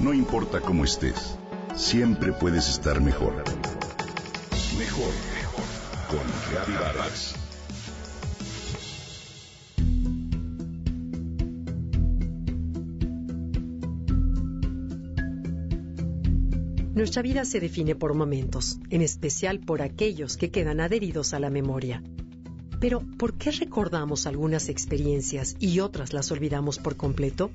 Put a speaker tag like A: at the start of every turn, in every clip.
A: No importa cómo estés, siempre puedes estar mejor. Mejor, mejor. Con Vargas.
B: Nuestra vida se define por momentos, en especial por aquellos que quedan adheridos a la memoria. Pero, ¿por qué recordamos algunas experiencias y otras las olvidamos por completo?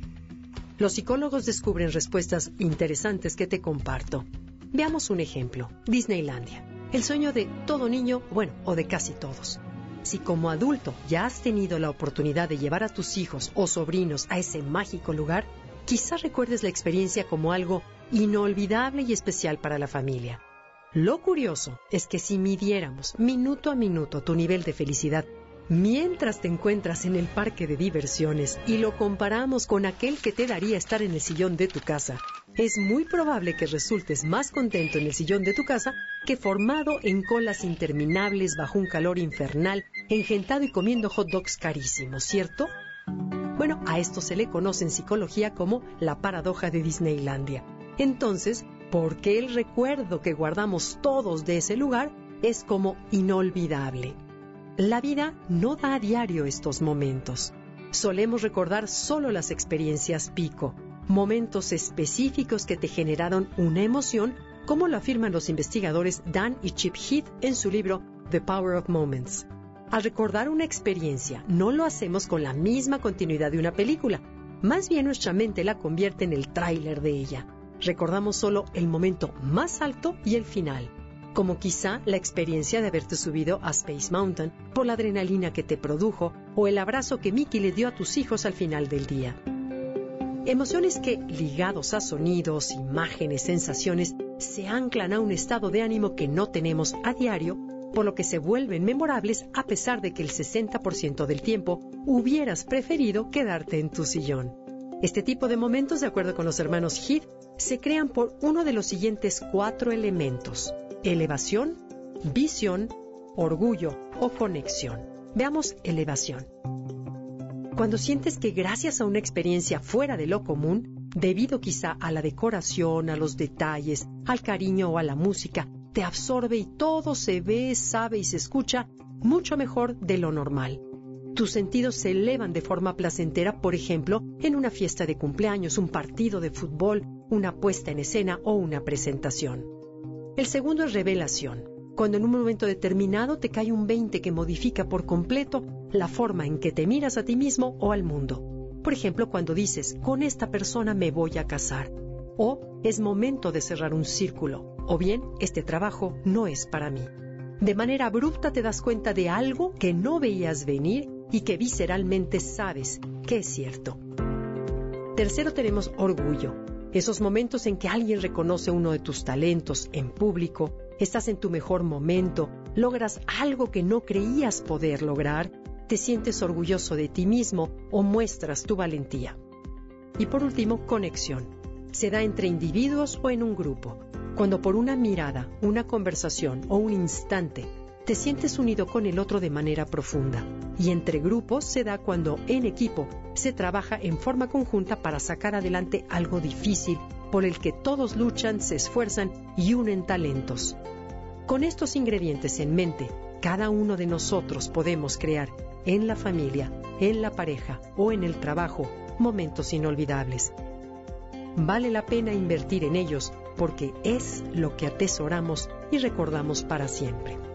B: Los psicólogos descubren respuestas interesantes que te comparto. Veamos un ejemplo. Disneylandia. El sueño de todo niño, bueno, o de casi todos. Si como adulto ya has tenido la oportunidad de llevar a tus hijos o sobrinos a ese mágico lugar, quizás recuerdes la experiencia como algo inolvidable y especial para la familia. Lo curioso es que si midiéramos minuto a minuto tu nivel de felicidad mientras te encuentras en el parque de diversiones y lo comparamos con aquel que te daría estar en el sillón de tu casa, es muy probable que resultes más contento en el sillón de tu casa que formado en colas interminables bajo un calor infernal, engentado y comiendo hot dogs carísimos, ¿cierto? Bueno, a esto se le conoce en psicología como la paradoja de Disneylandia. Entonces, ¿por qué el recuerdo que guardamos todos de ese lugar es como inolvidable? La vida no da a diario estos momentos. Solemos recordar solo las experiencias pico, momentos específicos que te generaron una emoción, como lo afirman los investigadores Dan y Chip Heath en su libro The Power of Moments. Al recordar una experiencia, no lo hacemos con la misma continuidad de una película, más bien nuestra mente la convierte en el tráiler de ella recordamos solo el momento más alto y el final, como quizá la experiencia de haberte subido a Space Mountain por la adrenalina que te produjo o el abrazo que Mickey le dio a tus hijos al final del día. Emociones que, ligados a sonidos, imágenes, sensaciones, se anclan a un estado de ánimo que no tenemos a diario, por lo que se vuelven memorables a pesar de que el 60% del tiempo hubieras preferido quedarte en tu sillón. Este tipo de momentos, de acuerdo con los hermanos Heath, se crean por uno de los siguientes cuatro elementos. Elevación, visión, orgullo o conexión. Veamos elevación. Cuando sientes que gracias a una experiencia fuera de lo común, debido quizá a la decoración, a los detalles, al cariño o a la música, te absorbe y todo se ve, sabe y se escucha mucho mejor de lo normal. Tus sentidos se elevan de forma placentera, por ejemplo, en una fiesta de cumpleaños, un partido de fútbol, una puesta en escena o una presentación. El segundo es revelación, cuando en un momento determinado te cae un 20 que modifica por completo la forma en que te miras a ti mismo o al mundo. Por ejemplo, cuando dices, con esta persona me voy a casar, o es momento de cerrar un círculo, o bien, este trabajo no es para mí. De manera abrupta te das cuenta de algo que no veías venir y que visceralmente sabes que es cierto. Tercero tenemos orgullo, esos momentos en que alguien reconoce uno de tus talentos en público, estás en tu mejor momento, logras algo que no creías poder lograr, te sientes orgulloso de ti mismo o muestras tu valentía. Y por último, conexión. Se da entre individuos o en un grupo, cuando por una mirada, una conversación o un instante te sientes unido con el otro de manera profunda. Y entre grupos se da cuando en equipo se trabaja en forma conjunta para sacar adelante algo difícil por el que todos luchan, se esfuerzan y unen talentos. Con estos ingredientes en mente, cada uno de nosotros podemos crear en la familia, en la pareja o en el trabajo momentos inolvidables. Vale la pena invertir en ellos porque es lo que atesoramos y recordamos para siempre.